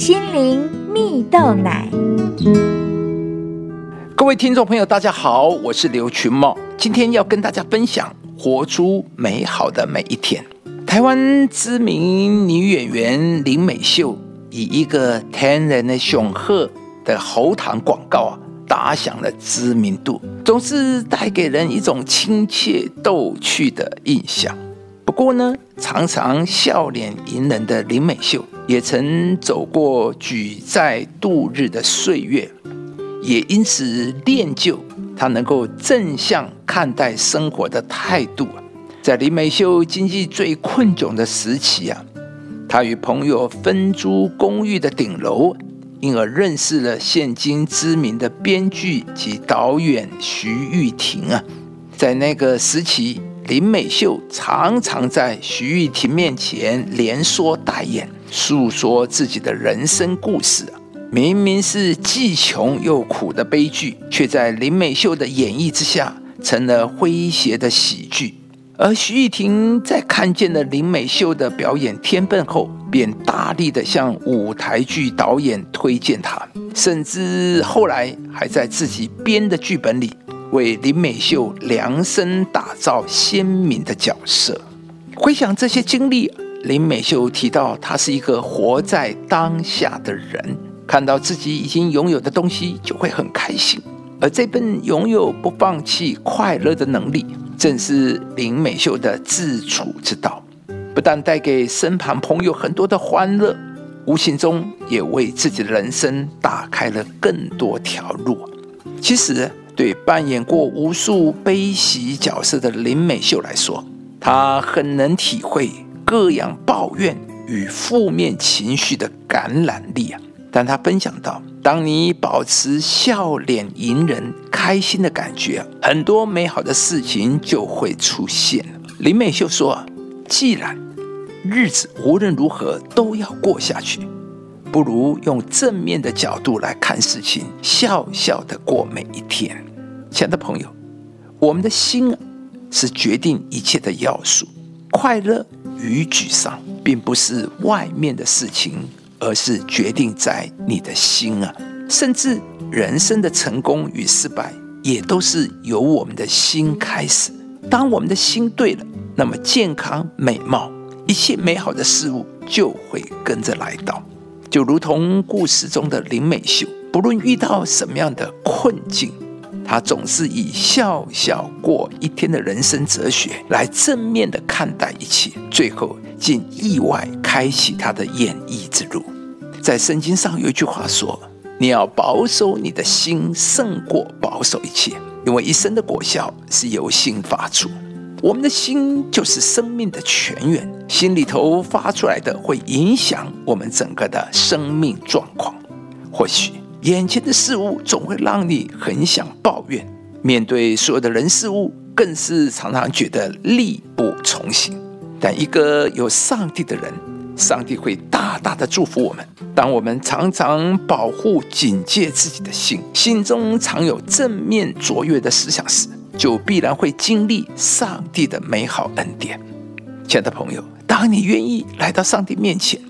心灵蜜豆奶。各位听众朋友，大家好，我是刘群茂，今天要跟大家分享活出美好的每一天。台湾知名女演员林美秀以一个天然的雄鹤的喉糖广告啊，打响了知名度，总是带给人一种亲切逗趣的印象。不过呢，常常笑脸迎人的林美秀，也曾走过举债度日的岁月，也因此练就他能够正向看待生活的态度。在林美秀经济最困窘的时期啊，他与朋友分租公寓的顶楼，因而认识了现今知名的编剧及导演徐玉婷啊。在那个时期。林美秀常常在徐玉婷面前连说带演，诉说自己的人生故事。明明是既穷又苦的悲剧，却在林美秀的演绎之下成了诙谐的喜剧。而徐玉婷在看见了林美秀的表演天分后，便大力的向舞台剧导演推荐她，甚至后来还在自己编的剧本里。为林美秀量身打造鲜明的角色。回想这些经历，林美秀提到，她是一个活在当下的人，看到自己已经拥有的东西就会很开心。而这份拥有不放弃快乐的能力，正是林美秀的自处之道。不但带给身旁朋友很多的欢乐，无形中也为自己的人生打开了更多条路。其实。对扮演过无数悲喜角色的林美秀来说，她很能体会各样抱怨与负面情绪的感染力啊。但他分享到，当你保持笑脸迎人、开心的感觉，很多美好的事情就会出现林美秀说：“既然日子无论如何都要过下去，不如用正面的角度来看事情，笑笑的过每一天。”亲爱的朋友，我们的心是决定一切的要素。快乐与沮丧，并不是外面的事情，而是决定在你的心啊。甚至人生的成功与失败，也都是由我们的心开始。当我们的心对了，那么健康、美貌，一切美好的事物就会跟着来到。就如同故事中的林美秀，不论遇到什么样的困境。他总是以笑笑过一天的人生哲学来正面的看待一切，最后竟意外开启他的演艺之路。在圣经上有一句话说：“你要保守你的心，胜过保守一切，因为一生的果效是由心发出。我们的心就是生命的泉源，心里头发出来的会影响我们整个的生命状况。或许。”眼前的事物总会让你很想抱怨，面对所有的人事物，更是常常觉得力不从心。但一个有上帝的人，上帝会大大的祝福我们。当我们常常保护、警戒自己的心，心中常有正面卓越的思想时，就必然会经历上帝的美好恩典。亲爱的朋友，当你愿意来到上帝面前。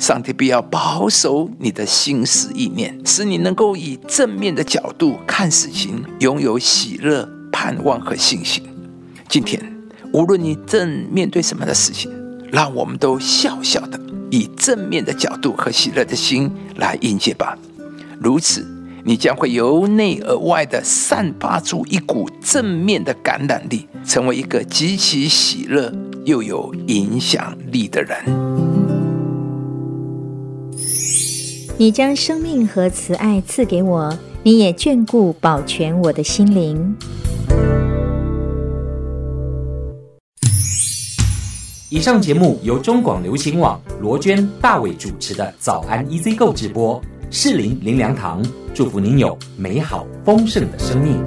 上帝必要保守你的心思意念，使你能够以正面的角度看事情，拥有喜乐、盼望和信心。今天，无论你正面对什么样的事情，让我们都笑笑的，以正面的角度和喜乐的心来迎接吧。如此，你将会由内而外的散发出一股正面的感染力，成为一个极其喜乐又有影响力的人。你将生命和慈爱赐给我，你也眷顾保全我的心灵。以上节目由中广流行网罗娟、大伟主持的《早安 EZ 购》直播，适林林良堂祝福您有美好丰盛的生命。